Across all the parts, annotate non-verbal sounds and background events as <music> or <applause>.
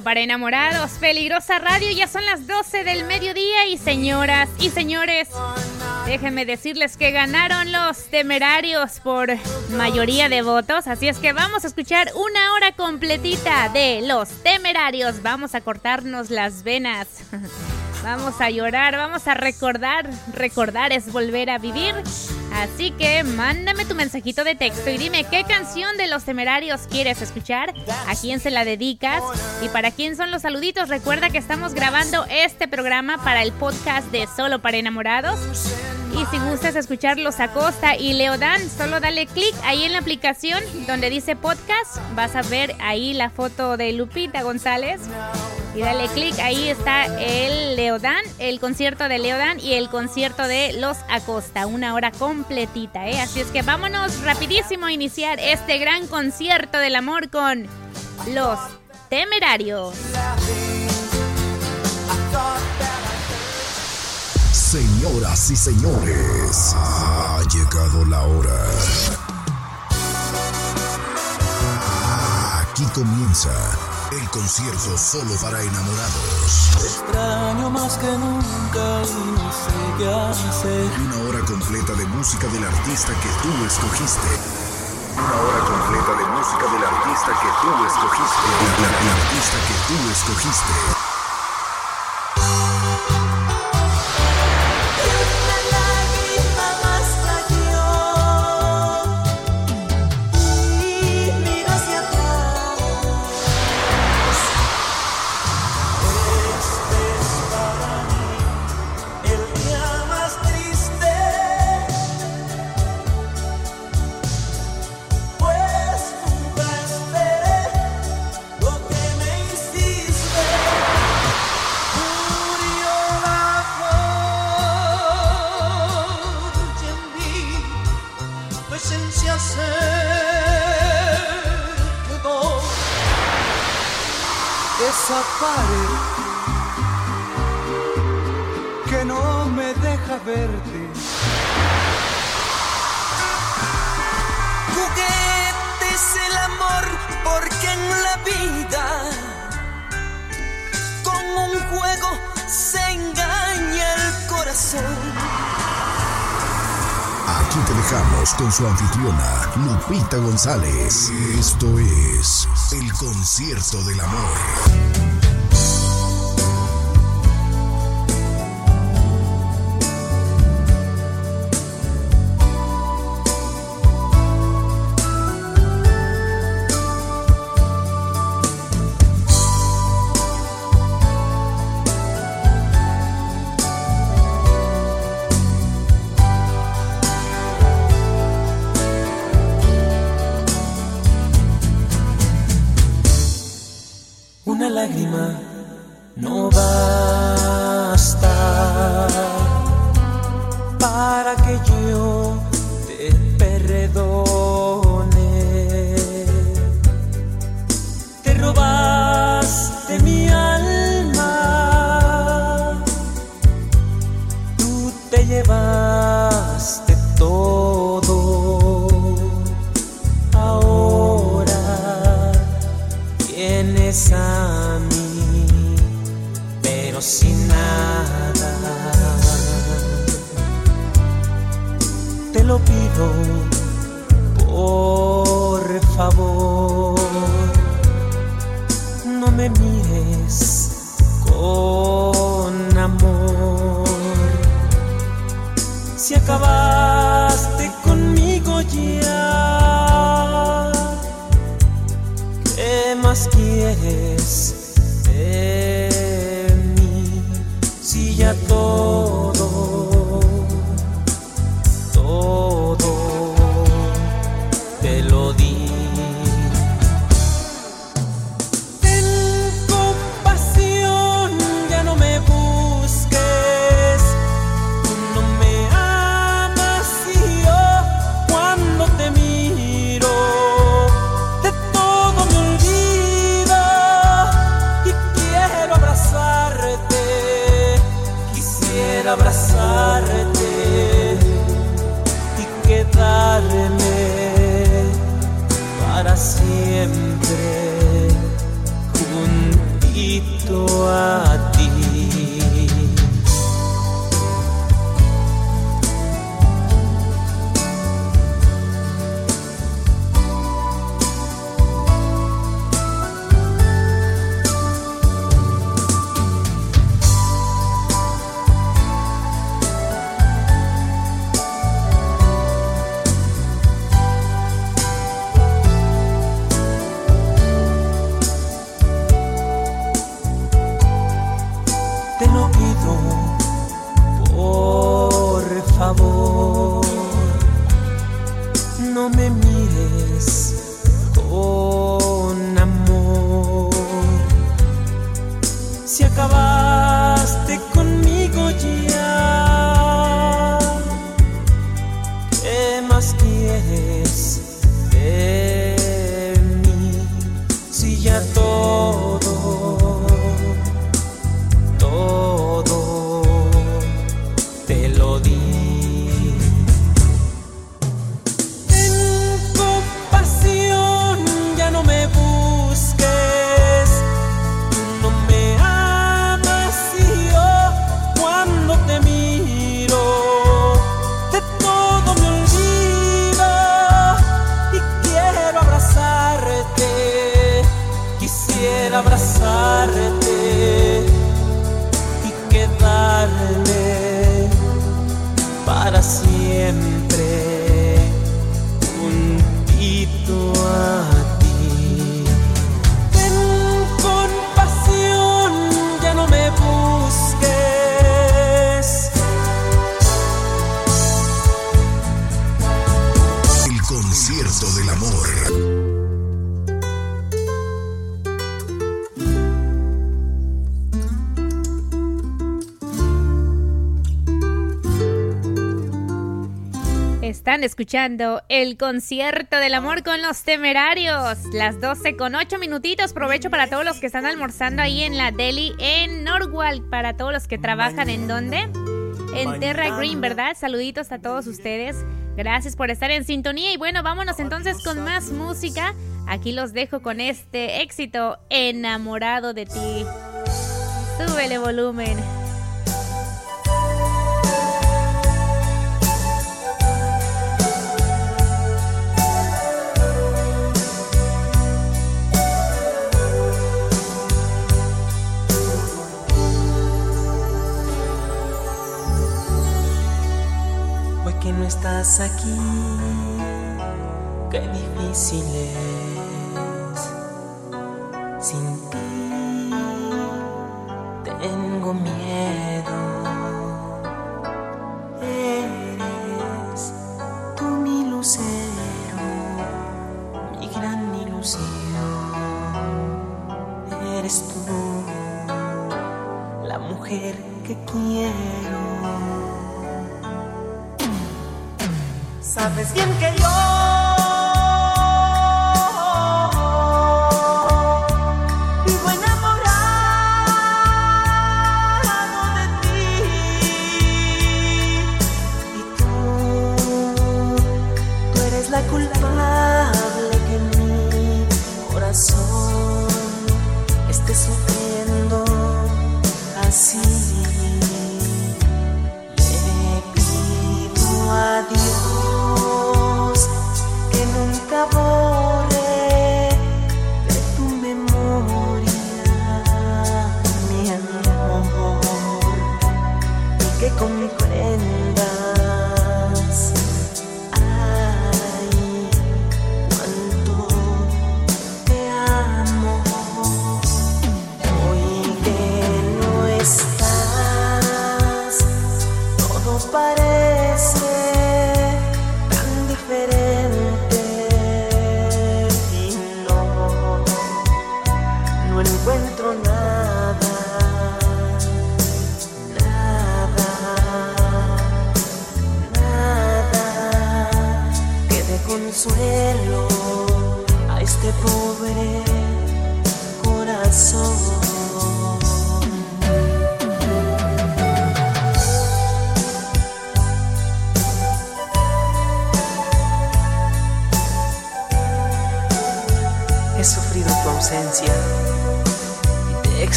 Para enamorados, peligrosa radio, ya son las 12 del mediodía y señoras y señores, déjenme decirles que ganaron los temerarios por mayoría de votos, así es que vamos a escuchar una hora completita de los temerarios, vamos a cortarnos las venas. <laughs> Vamos a llorar, vamos a recordar. Recordar es volver a vivir. Así que mándame tu mensajito de texto y dime qué canción de los temerarios quieres escuchar, a quién se la dedicas y para quién son los saluditos. Recuerda que estamos grabando este programa para el podcast de Solo para Enamorados. Y si gustas escucharlos a Costa y Leodan, solo dale clic ahí en la aplicación donde dice podcast. Vas a ver ahí la foto de Lupita González. Y dale clic, ahí está el Leodan, el concierto de Leodan y el concierto de Los Acosta. Una hora completita, ¿eh? Así es que vámonos rapidísimo a iniciar este gran concierto del amor con Los Temerarios. Señoras y señores, ha llegado la hora. Aquí comienza el concierto solo para enamorados. extraño más que nunca y no sé qué hacer. Una hora completa de música del artista que tú escogiste. Una hora completa de música del artista que tú escogiste. El, artista que tú escogiste. Que no me deja verte. Juguete es el amor porque en la vida con un juego se engaña el corazón. Aquí te dejamos con su anfitriona, Lupita González. Esto es el concierto del amor. acabaste conmigo ya. ¿Qué más quieres? Escuchando el concierto del amor con los temerarios. Las 12 con 8 minutitos. Provecho para todos los que están almorzando ahí en la deli en Norwalk. Para todos los que trabajan en donde? En Terra Green, ¿verdad? Saluditos a todos ustedes. Gracias por estar en sintonía. Y bueno, vámonos entonces con más música. Aquí los dejo con este éxito, Enamorado de ti. Súbele volumen. Estás aquí, qué difícil es. Sin ti tengo miedo. Eres tú mi lucero, mi gran ilusión. Eres tú la mujer que quiero. Sabes bien que yo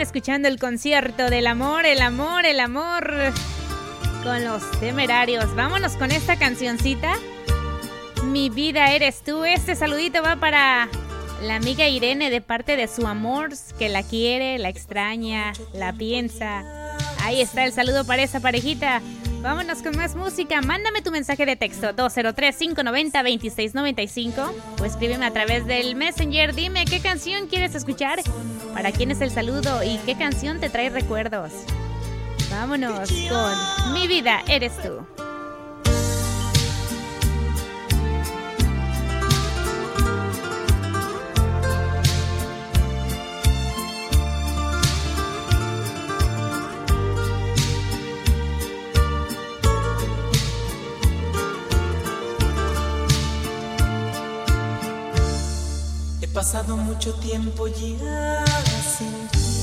Escuchando el concierto del amor, el amor, el amor con los temerarios. Vámonos con esta cancioncita. Mi vida eres tú. Este saludito va para la amiga Irene de parte de su amor, que la quiere, la extraña, la piensa. Ahí está el saludo para esa parejita. Vámonos con más música. Mándame tu mensaje de texto 203-590-2695 o escríbeme a través del Messenger. Dime qué canción quieres escuchar, para quién es el saludo y qué canción te trae recuerdos. Vámonos con Mi vida eres tú. Pasado mucho tiempo ya sin ti,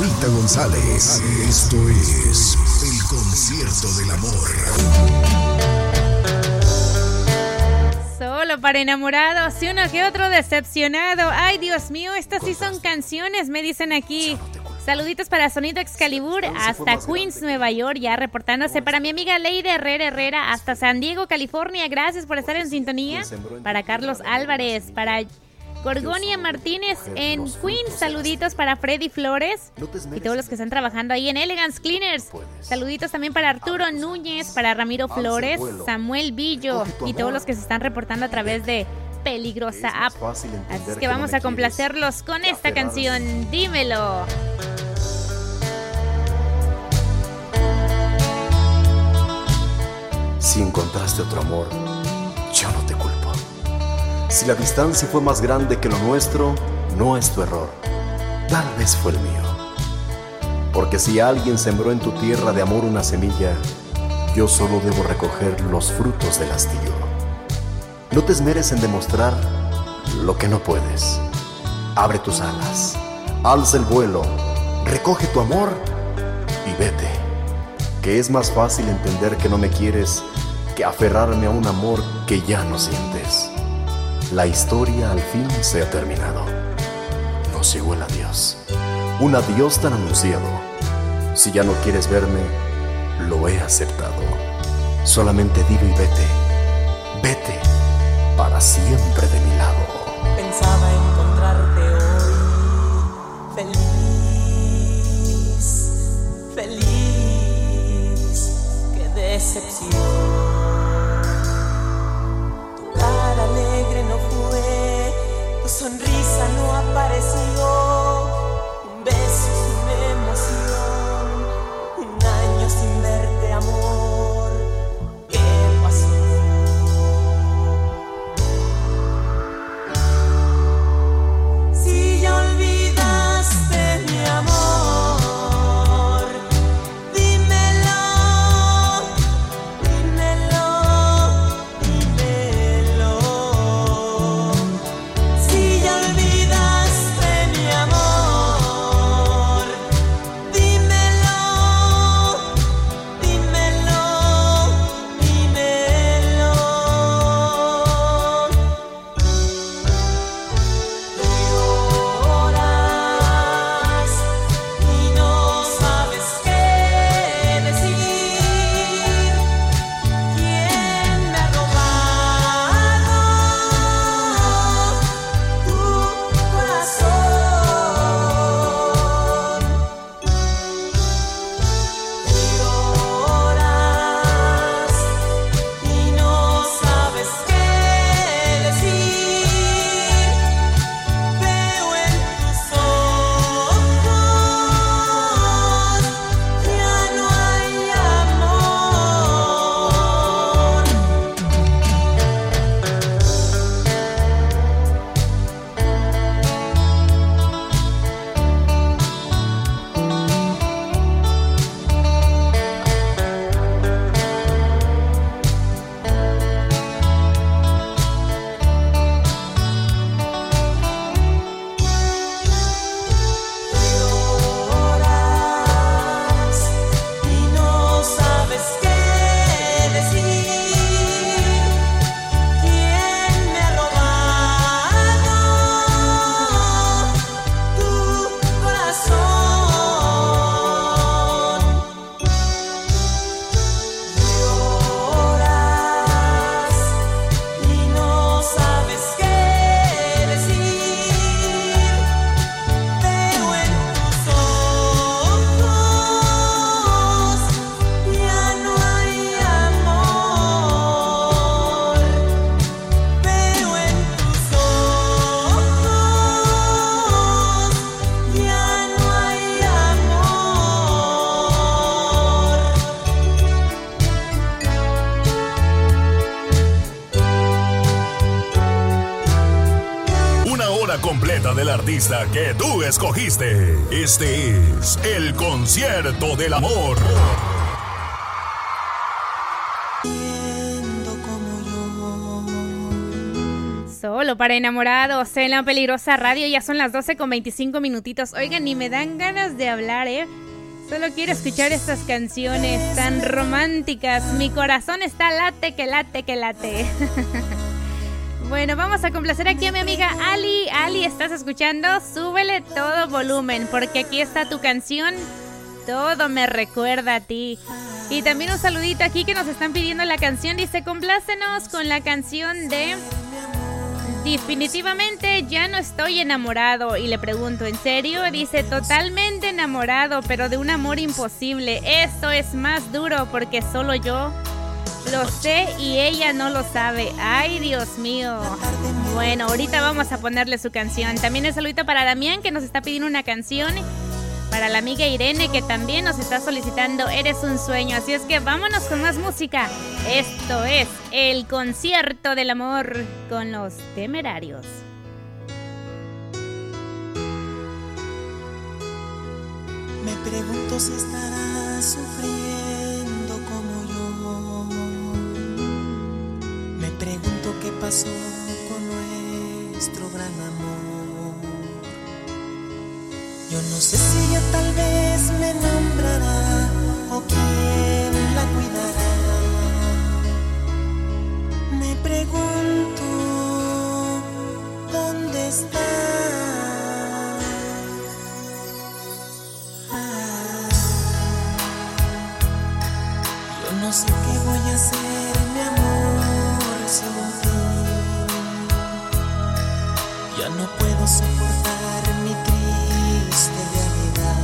Lupita González. Esto es El Concierto del Amor. Solo para enamorados y uno que otro decepcionado. Ay, Dios mío, estas sí son canciones, me dicen aquí. Saluditos para Sonido Excalibur hasta Queens, Nueva York, ya reportándose para mi amiga Leide Herrera Herrera hasta San Diego, California. Gracias por estar en sintonía. Para Carlos Álvarez, para Gorgonia Martínez en Queens. Saluditos para Freddy Flores y todos los que están trabajando ahí en Elegance Cleaners. Saluditos también para Arturo Núñez, para Ramiro Flores, Samuel Villo y todos los que se están reportando a través de Peligrosa App. Así es que vamos a complacerlos con esta canción. Dímelo. Si encontraste otro amor, yo no te. Si la distancia fue más grande que lo nuestro, no es tu error, tal vez fue el mío. Porque si alguien sembró en tu tierra de amor una semilla, yo solo debo recoger los frutos del hastío. No te esmeres en demostrar lo que no puedes. Abre tus alas, alza el vuelo, recoge tu amor y vete. Que es más fácil entender que no me quieres que aferrarme a un amor que ya no sientes la historia al fin se ha terminado. Nos llegó el adiós. Un adiós tan anunciado. Si ya no quieres verme, lo he aceptado. Solamente dilo y vete. Vete para siempre de mi lado. Pensaba encontrarte hoy feliz, feliz. Qué decepción. Sonrisa artista que tú escogiste. Este es el concierto del amor. Solo para enamorados en la peligrosa radio ya son las 12 con 25 minutitos. Oigan, ni me dan ganas de hablar, ¿eh? Solo quiero escuchar estas canciones tan románticas. Mi corazón está late, que late, que late. <laughs> bueno, vamos a complacer aquí a mi amiga Ali. Ali, ¿estás escuchando? Súbele todo volumen, porque aquí está tu canción. Todo me recuerda a ti. Y también un saludito aquí que nos están pidiendo la canción. Dice, complácenos con la canción de Definitivamente ya no estoy enamorado y le pregunto, ¿en serio? Dice, totalmente enamorado, pero de un amor imposible. Esto es más duro porque solo yo lo sé y ella no lo sabe. Ay, Dios mío. Bueno, ahorita vamos a ponerle su canción. También el saludito para Damián que nos está pidiendo una canción para la amiga Irene que también nos está solicitando Eres un sueño. Así es que vámonos con más música. Esto es el concierto del amor con los temerarios. Me pregunto si estarás sufriendo pregunto qué pasó con nuestro gran amor. Yo no sé si ella tal vez me nombrará o quién la cuidará. Me pregunto dónde está. Puedo soportar mi triste realidad.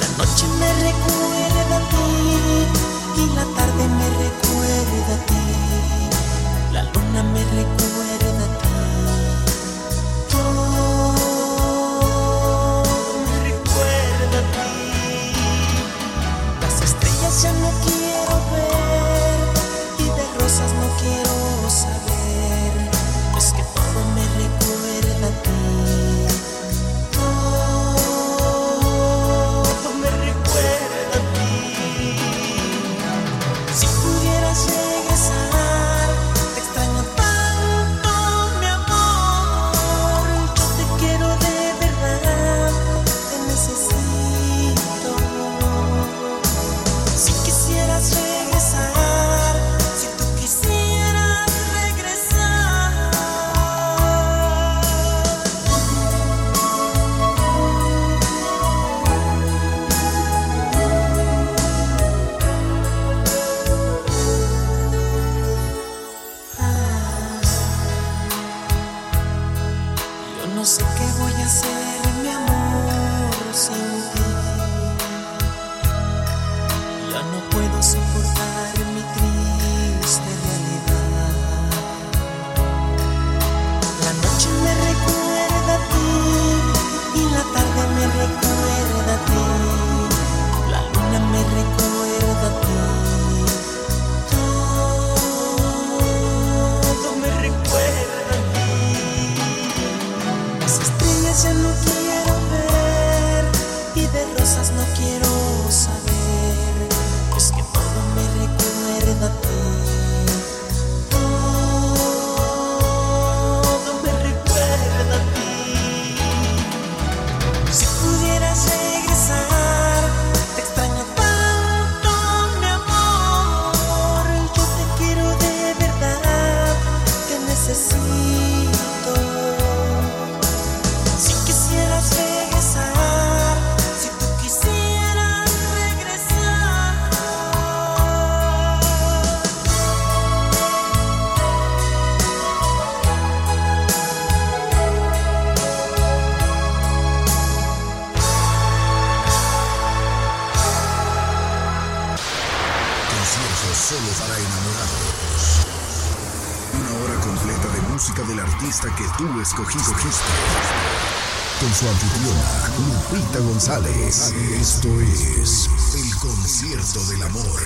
La noche me recuerda a ti y la tarde me recuerda a ti. La luna me recuerda a ti. Todo me recuerda a ti. Las estrellas ya no quiero ver y de rosas no quiero saber. artista que tú escogiste. Con su anfitriona, Lupita González. Esto es El Concierto del Amor.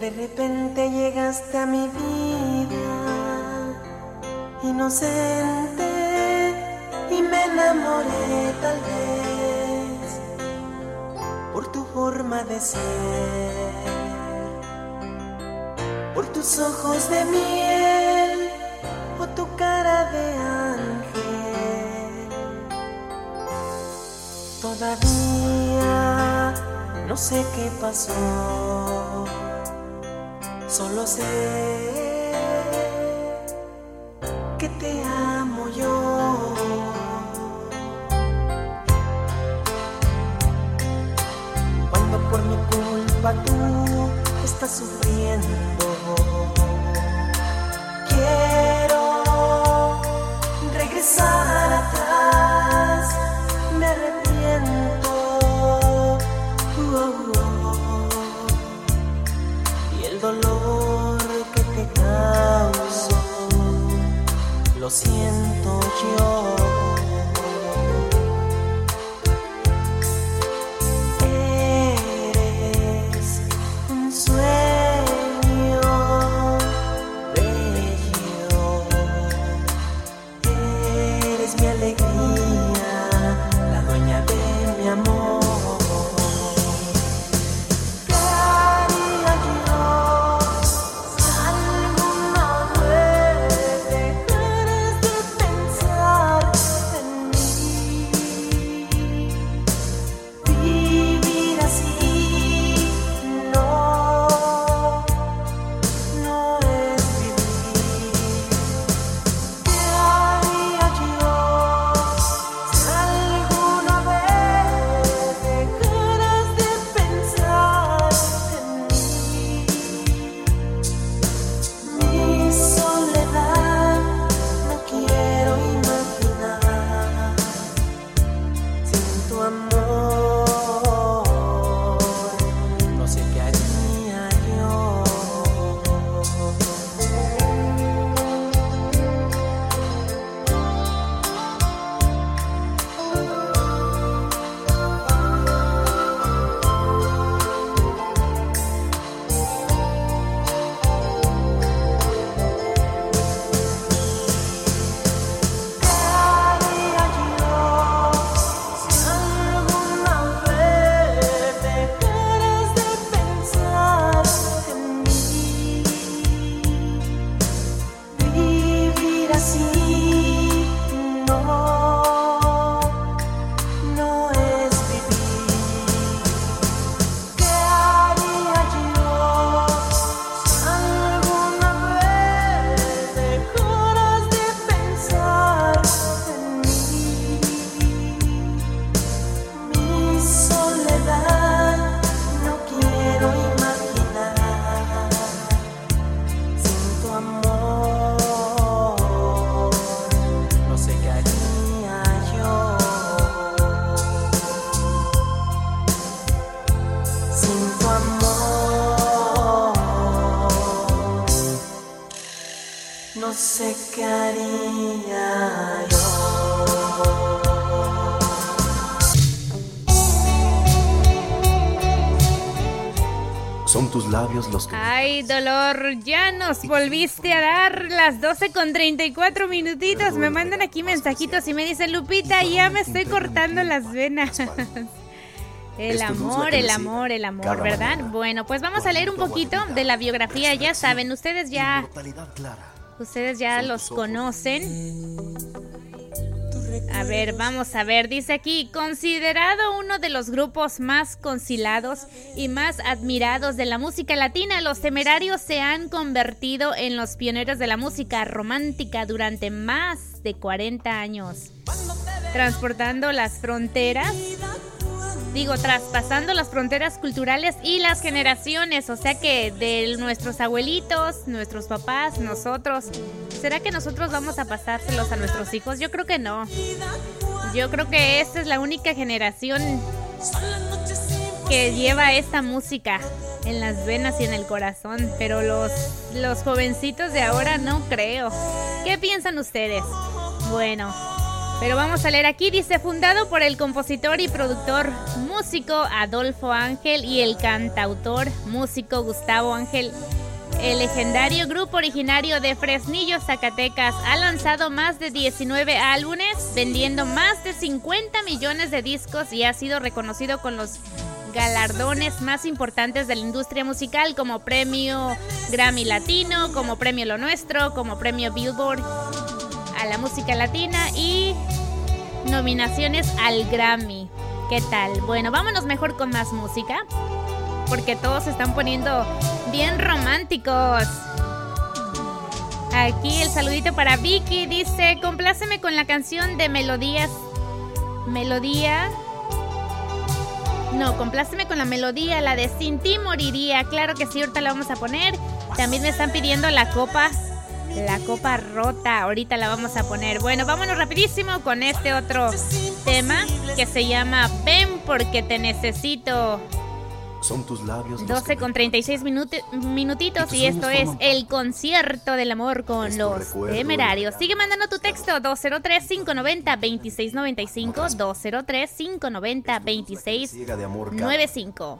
De repente llegaste a mi vida, inocente tal vez por tu forma de ser, por tus ojos de miel o tu cara de ángel. Todavía no sé qué pasó, solo sé estás sufriendo, Son tus labios los que... Ay, dolor, ya nos volviste a dar las 12 con 34 minutitos. Me mandan aquí mensajitos y me dicen, Lupita, ya me estoy cortando las venas. <laughs> El amor, el amor, el amor, ¿verdad? Bueno, pues vamos a leer un poquito de la biografía, ya saben, ustedes ya. Ustedes ya los conocen. A ver, vamos a ver, dice aquí, considerado uno de los grupos más conciliados y más admirados de la música latina, los temerarios se han convertido en los pioneros de la música romántica durante más de 40 años, transportando las fronteras, digo, traspasando las fronteras culturales y las generaciones, o sea que de nuestros abuelitos, nuestros papás, nosotros, ¿será que nosotros vamos a pasárselos a nuestros hijos? Yo creo que no. Yo creo que esta es la única generación que lleva esta música en las venas y en el corazón, pero los, los jovencitos de ahora no creo. ¿Qué piensan ustedes? Bueno, Pero vamos a leer aquí, dice, fundado por el compositor y productor músico Adolfo Ángel y el cantautor músico Gustavo Ángel. El legendario grupo originario de Fresnillo, Zacatecas, ha lanzado más de 19 álbumes, vendiendo más de 50 millones de discos y ha sido reconocido con los galardones más importantes de la industria musical como premio Grammy Latino, como premio Lo Nuestro, como premio Billboard a la música latina y nominaciones al Grammy. ¿Qué tal? Bueno, vámonos mejor con más música porque todos se están poniendo bien románticos. Aquí el saludito para Vicky dice, compláceme con la canción de Melodías. Melodía. No, compláceme con la melodía, la de Sin ti moriría. Claro que sí, ahorita la vamos a poner. También me están pidiendo la copa. La copa rota, ahorita la vamos a poner. Bueno, vámonos rapidísimo con este otro tema que se llama Ven porque te necesito. Son tus labios. 12 con 36 minutitos y, esto es el concierto del amor con los temerarios. Sigue mandando tu texto 203-590-2695. 203-590-2695.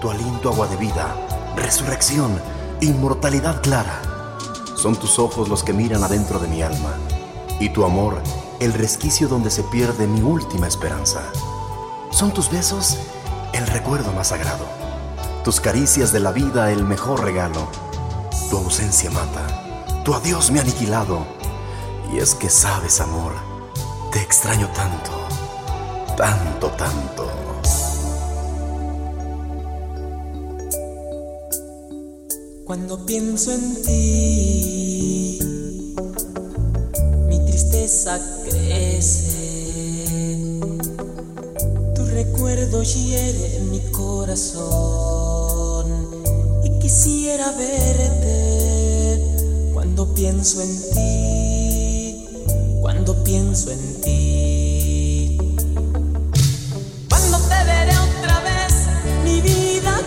Tu aliento agua de vida, resurrección, inmortalidad clara. Son tus ojos los que miran adentro de mi alma. Y tu amor, el resquicio donde se pierde mi última esperanza. Son tus besos el recuerdo más sagrado. Tus caricias de la vida el mejor regalo. Tu ausencia mata. Tu adiós me ha aniquilado. Y es que sabes, amor, te extraño tanto, tanto, tanto. Cuando pienso en ti, mi tristeza crece recuerdo hiere mi corazón y quisiera verte cuando pienso en ti, cuando pienso en ti. Cuando te veré otra vez, mi vida,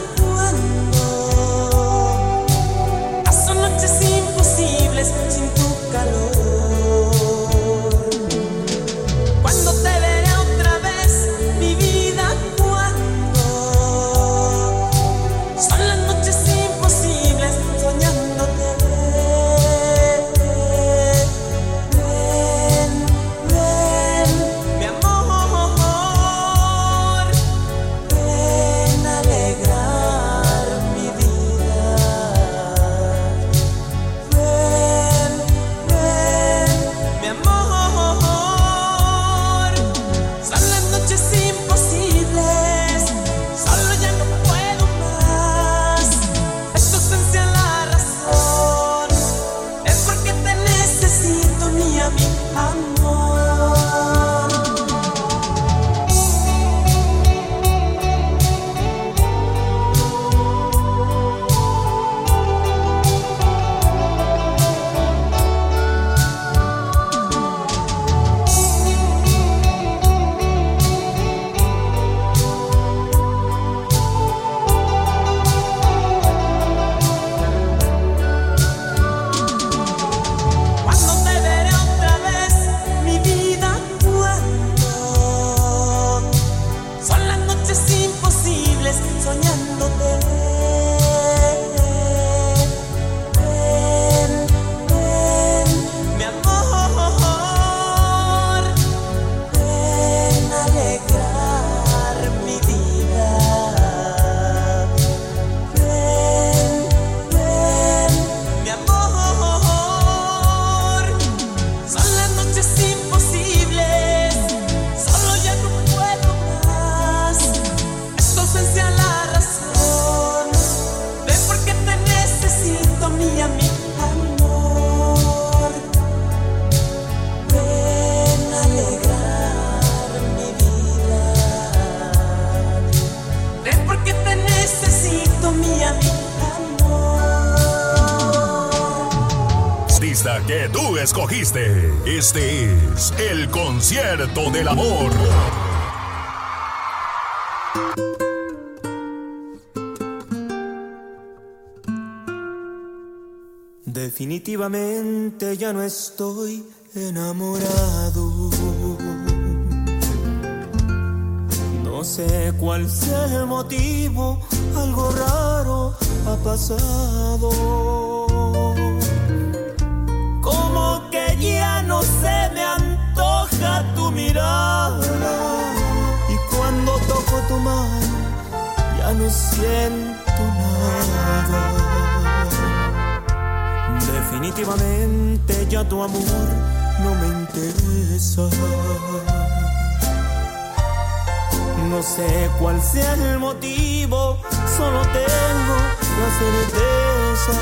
calor. Definitivamente ya no estoy enamorado. No sé cuál sea el motivo, algo raro ha pasado. Como que ya no se me antoja tu mirada. Y cuando toco tu mano, ya no siento nada. Definitivamente ya tu amor no me interesa. No sé cuál sea el motivo, solo tengo la certeza.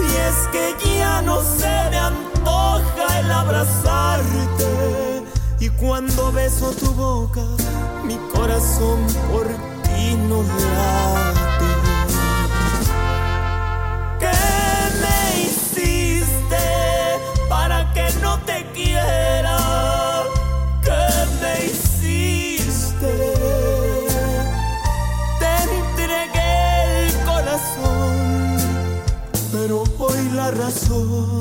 Y es que ya no se me antoja el abrazarte. Y cuando beso tu boca, mi corazón por ti no late. corazón.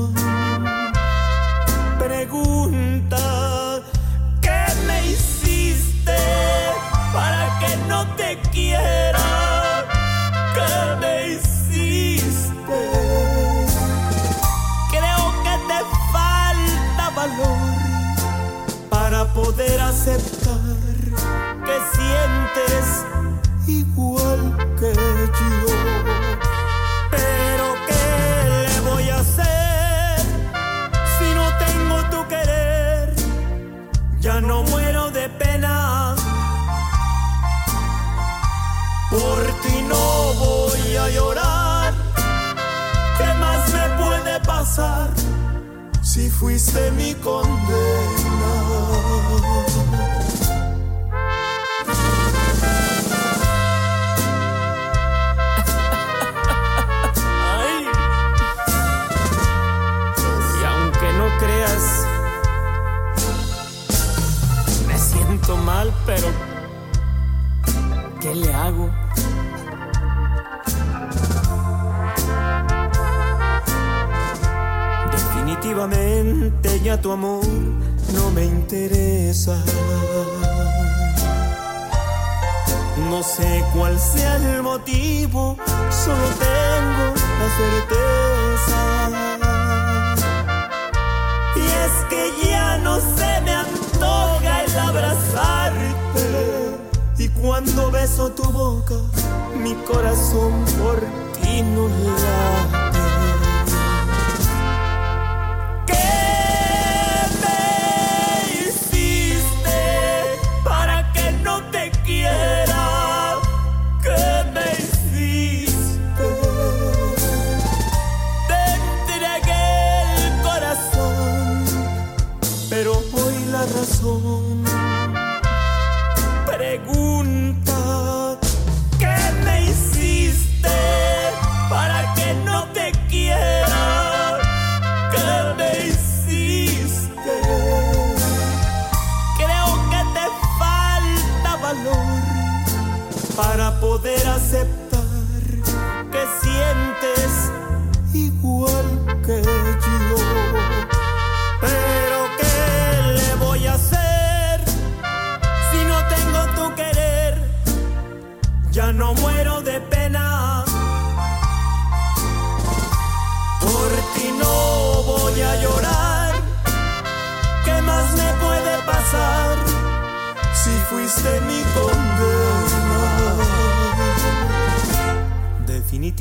fuiste mi condena.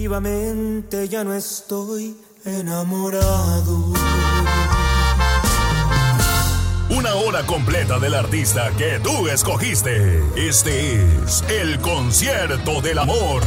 Definitivamente ya no estoy enamorado. Una hora completa del artista que tú escogiste. Este es el concierto del amor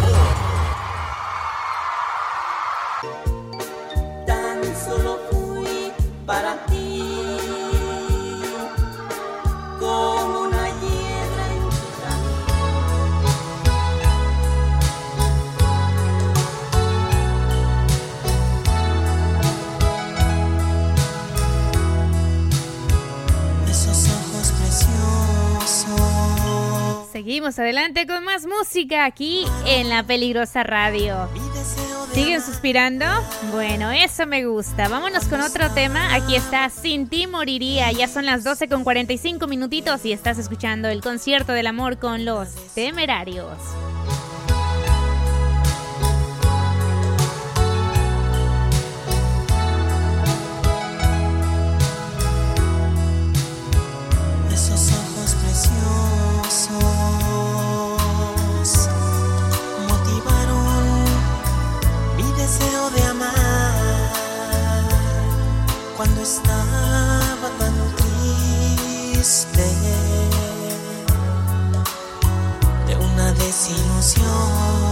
adelante con más música aquí en la peligrosa radio. ¿Siguen suspirando? Bueno, eso me gusta. Vámonos con otro tema. Aquí está Sin ti moriría. Ya son las 12 con 45 minutitos y estás escuchando el concierto del amor con los temerarios. canción.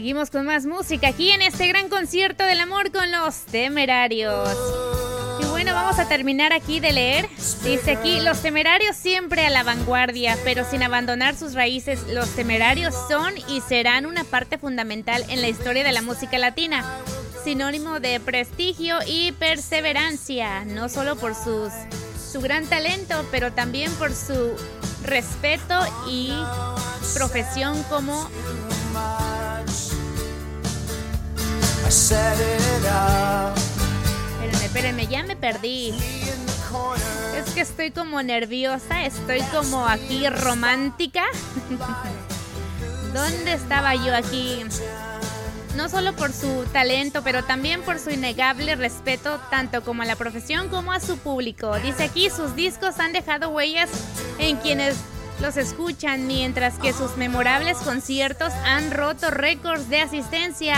Seguimos con más música aquí en este gran concierto del amor con los temerarios. Y bueno, vamos a terminar aquí de leer. Dice aquí, los temerarios siempre a la vanguardia, pero sin abandonar sus raíces, los temerarios son y serán una parte fundamental en la historia de la música latina. Sinónimo de prestigio y perseverancia, no solo por sus, su gran talento, pero también por su respeto y profesión como Espérenme, espérenme, ya me perdí. Es que estoy como nerviosa, estoy como aquí romántica. <laughs> ¿Dónde estaba yo aquí? no solo por su talento, pero también por su innegable respeto tanto como a la profesión como a su público. Dice aquí, sus discos han dejado huellas en quienes los escuchan, mientras que sus memorables conciertos han roto récords de asistencia,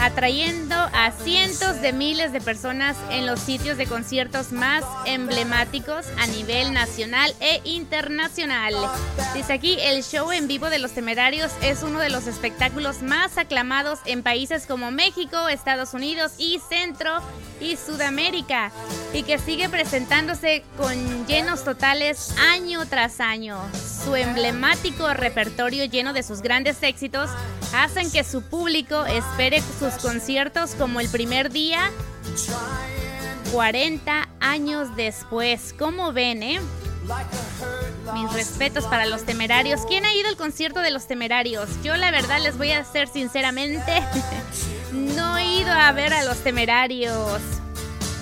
atrayendo a cientos de miles de personas en los sitios de conciertos más emblemáticos a nivel nacional e internacional. Dice aquí, el show en vivo de los temerarios es uno de los espectáculos más aclamados en países como México, Estados Unidos y Centro y Sudamérica, y que sigue presentándose con llenos totales año tras año su emblemático repertorio lleno de sus grandes éxitos hacen que su público espere sus conciertos como el primer día 40 años después. ¿Cómo ven, eh? Mis respetos para los temerarios. ¿Quién ha ido al concierto de los temerarios? Yo la verdad les voy a ser sinceramente, <laughs> no he ido a ver a los temerarios.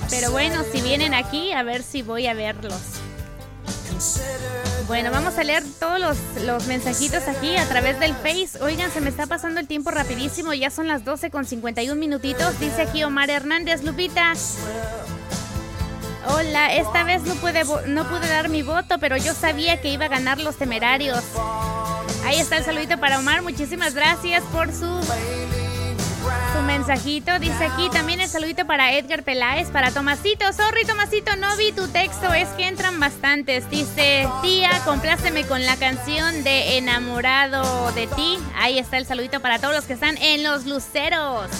Pero bueno, si vienen aquí, a ver si voy a verlos. Bueno, vamos a leer todos los, mensajitos aquí a través del Face. Oigan, se me está pasando el tiempo rapidísimo. Ya son las 12 con 51 minutitos. Dice aquí Omar Hernández, Lupita. Hola, esta vez no pude, no pude dar mi voto, pero yo sabía que iba a ganar los temerarios. Ahí está el saludito para Omar. Muchísimas gracias por su su mensajito. Dice aquí también el saludito para Edgar Peláez, para Tomasito. Sorry, Tomasito, no vi tu texto, es que entran bastantes. Dice, tía, compláceme con la canción de Enamorado de ti. Ahí está el saludito para todos los que están en los luceros.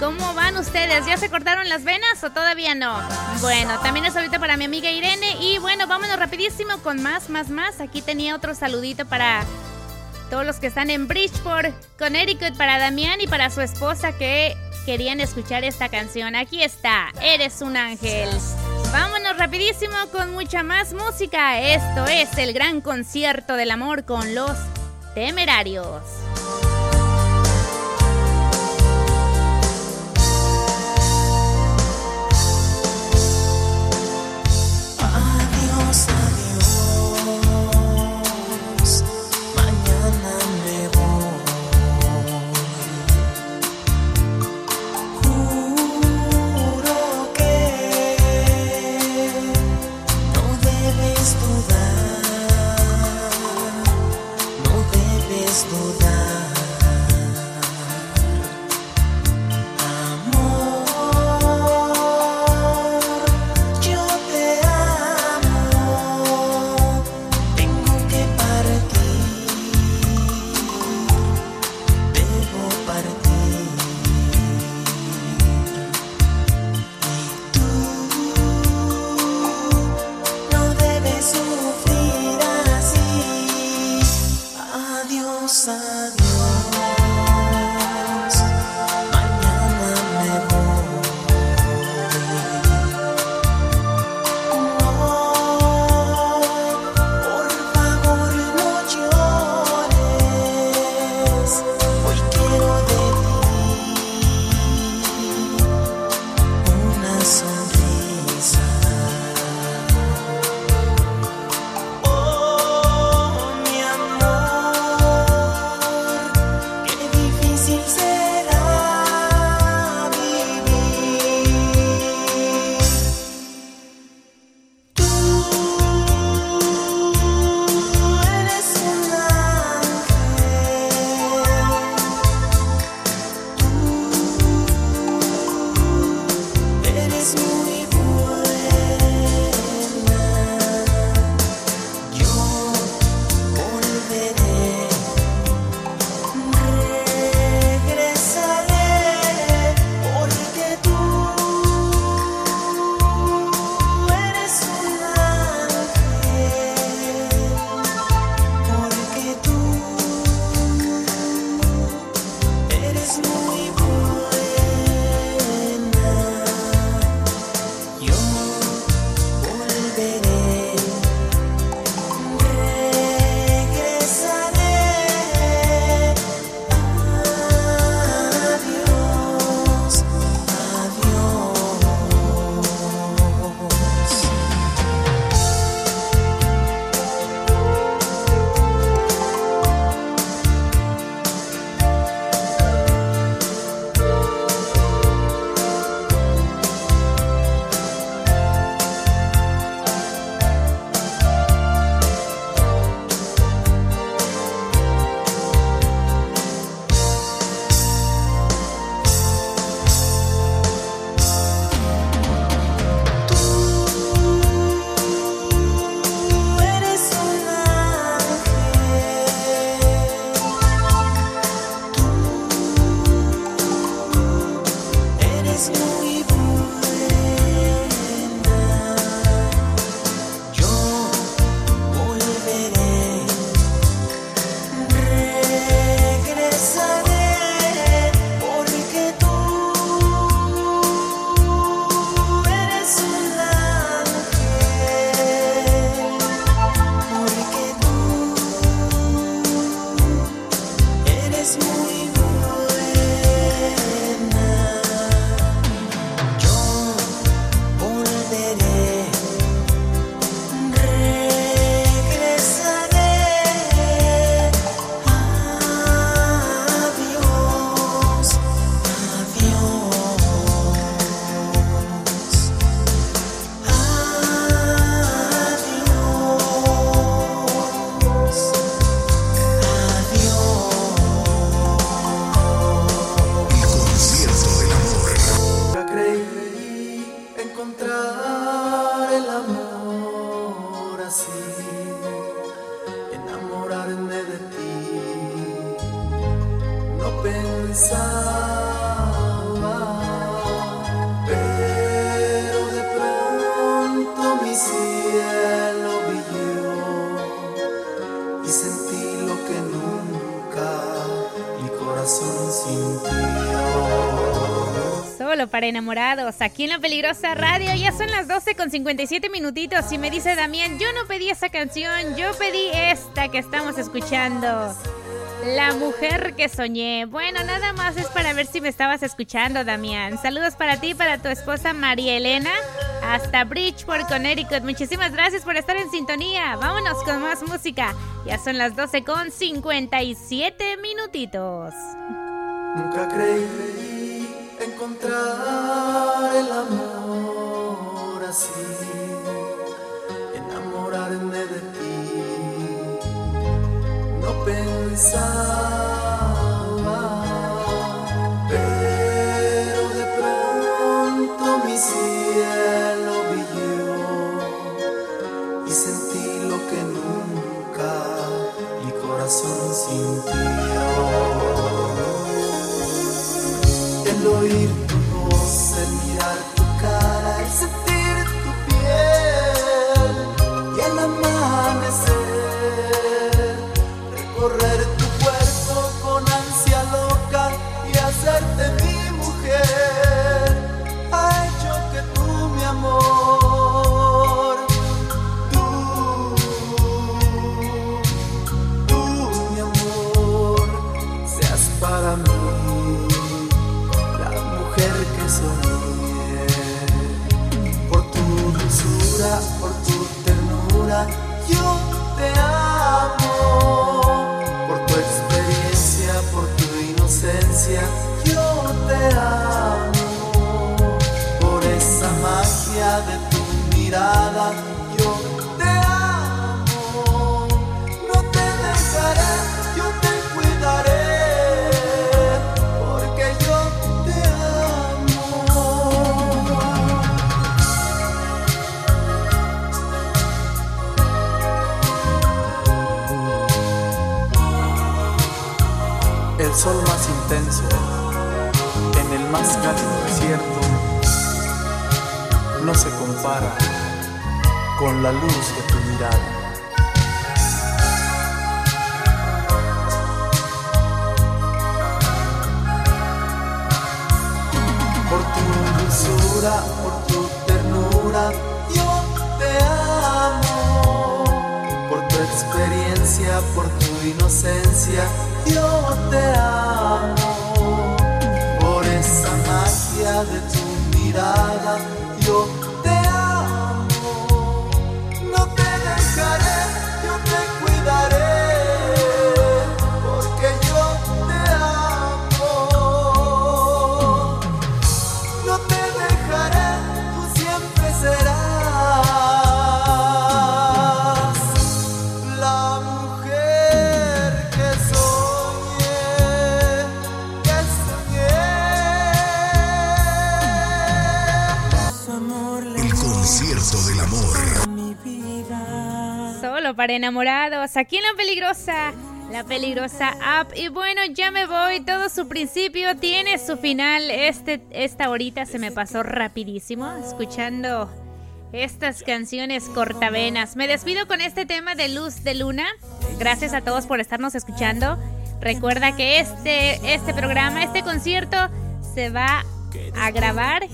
¿Cómo van ustedes? ¿Ya se cortaron las venas o todavía no? Bueno, también el saludito para mi amiga Irene. Y bueno, vámonos rapidísimo con más, más, más. Aquí tenía otro saludito para todos los que están en Bridgeport, Connecticut, para Damián y para su esposa que querían escuchar esta canción. Aquí está, Eres un ángel. Vámonos rapidísimo con mucha más música. Esto es el gran concierto del amor con los temerarios. Para enamorados. Aquí en la peligrosa radio ya son las 12 con 57 minutitos y me dice Damián, yo no pedí esa canción, yo pedí esta que estamos escuchando. La mujer que soñé. Bueno, nada más es para ver si me estabas escuchando, Damián. Saludos para ti y para tu esposa María Elena. Hasta Bridgeport, Connecticut. Muchísimas gracias por estar en sintonía. Vámonos con más música. Ya son las 12 con 57 minutitos. Nunca creí encontrar el amor así, enamorarme de ti, no pensaba, oír en el más cálido desierto, no se compara con la luz de tu mirada. Por tu dulzura, por tu ternura, yo te amo. Por tu experiencia, por tu inocencia yo te amo. De tu mirada, yo para enamorados, aquí en La Peligrosa, La Peligrosa App. Y bueno, ya me voy, todo su principio tiene su final. Este, esta horita se me pasó rapidísimo, escuchando estas canciones cortavenas. Me despido con este tema de Luz de Luna. Gracias a todos por estarnos escuchando. Recuerda que este, este programa, este concierto, se va a grabar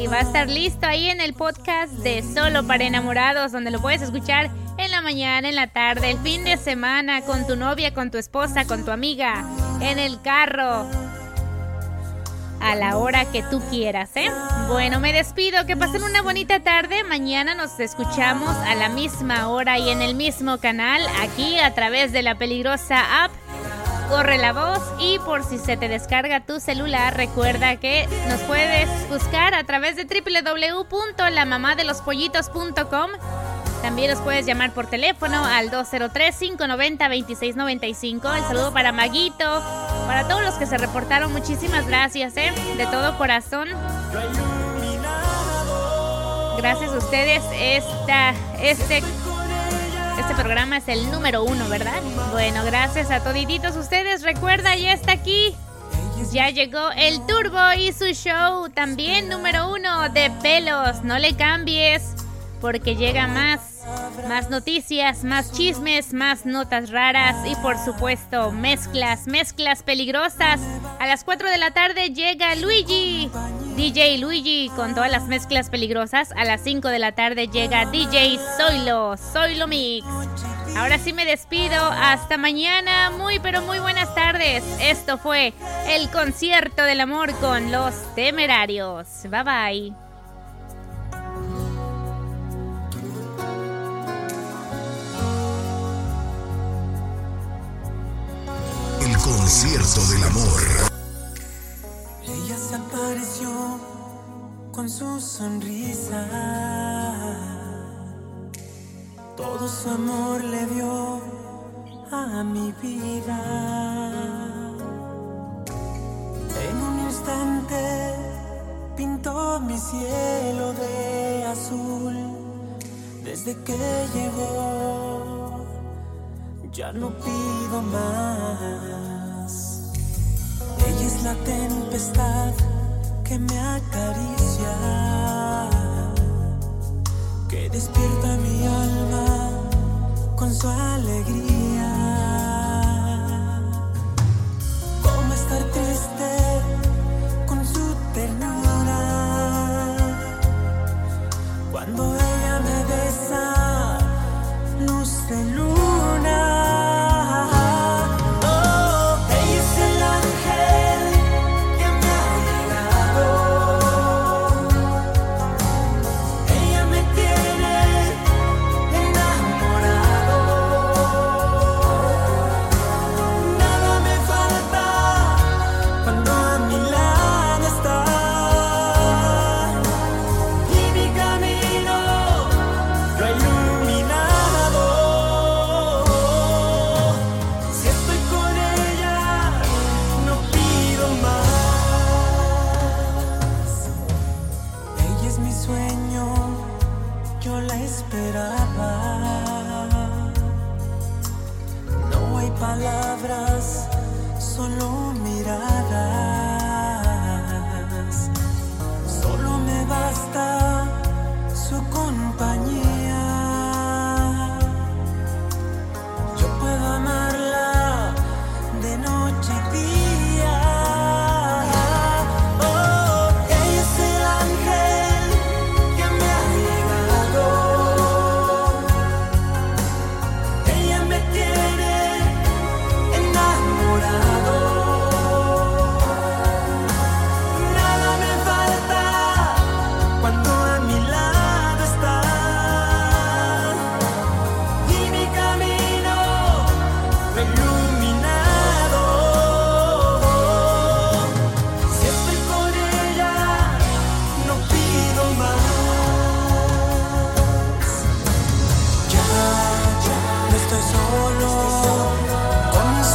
y va a estar listo ahí en el podcast de Solo para Enamorados, donde lo puedes escuchar en la mañana, en la tarde, el fin de semana, con tu novia, con tu esposa, con tu amiga, en el carro, a la hora que tú quieras, ¿eh? Bueno, me despido, que pasen una bonita tarde. Mañana nos escuchamos a la misma hora y en el mismo canal, aquí a través de la peligrosa app corre la voz y por si se te descarga tu celular, recuerda que nos puedes buscar a través de www.lamamadelospollitos.com. También nos puedes llamar por teléfono al 203-590-2695. El saludo para Maguito, para todos los que se reportaron, muchísimas gracias, ¿eh? De todo corazón. Gracias a ustedes, esta, este este programa es el número uno, ¿verdad? Bueno, gracias a todititos ustedes. Recuerda, ya está aquí Ya llegó el Turbo y su show también número uno de pelos. No le cambies porque llega más, más noticias, más chismes, más notas raras y por supuesto mezclas, mezclas peligrosas. A las 4 de la tarde llega Luigi, DJ Luigi con todas las mezclas peligrosas. A las 5 de la tarde llega DJ Zoilo, Zoilo Mix. Ahora sí me despido. Hasta mañana. Muy, pero muy buenas tardes. Esto fue el concierto del amor con los temerarios. Bye bye. Concierto del amor. Ella se apareció con su sonrisa todo su amor le dio a mi vida. En un instante pintó mi cielo de azul. Desde que llegó, ya no pido más. Ella es la tempestad que me acaricia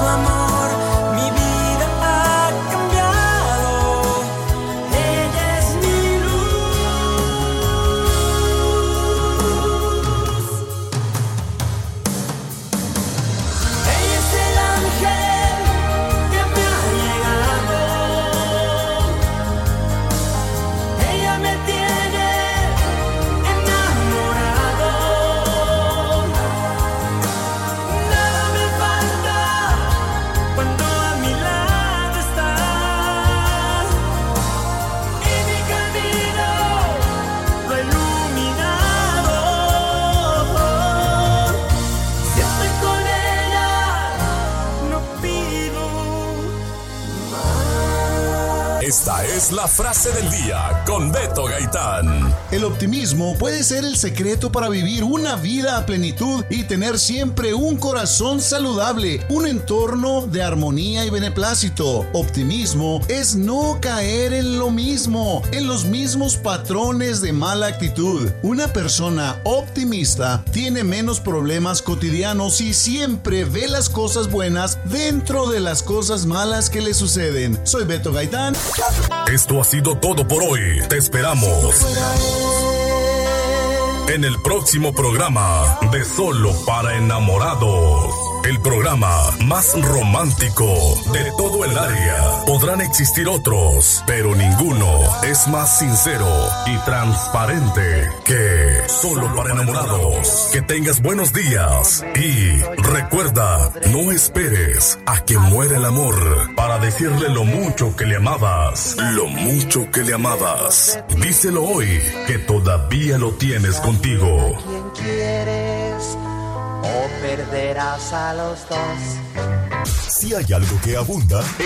la optimismo puede ser el secreto para vivir una vida a plenitud y tener siempre un corazón saludable, un entorno de armonía y beneplácito. Optimismo es no caer en lo mismo, en los mismos patrones de mala actitud. Una persona optimista tiene menos problemas cotidianos y siempre ve las cosas buenas dentro de las cosas malas que le suceden. Soy Beto Gaitán. Esto ha sido todo por hoy. Te esperamos en el próximo programa de Solo para Enamorados el programa más romántico de todo el área. Podrán existir otros, pero ninguno es más sincero y transparente que solo para enamorados. Que tengas buenos días y recuerda, no esperes a que muera el amor para decirle lo mucho que le amabas, lo mucho que le amabas. Díselo hoy que todavía lo tienes contigo. ¿Quién quieres o perderás a los dos? Si hay algo que abunda,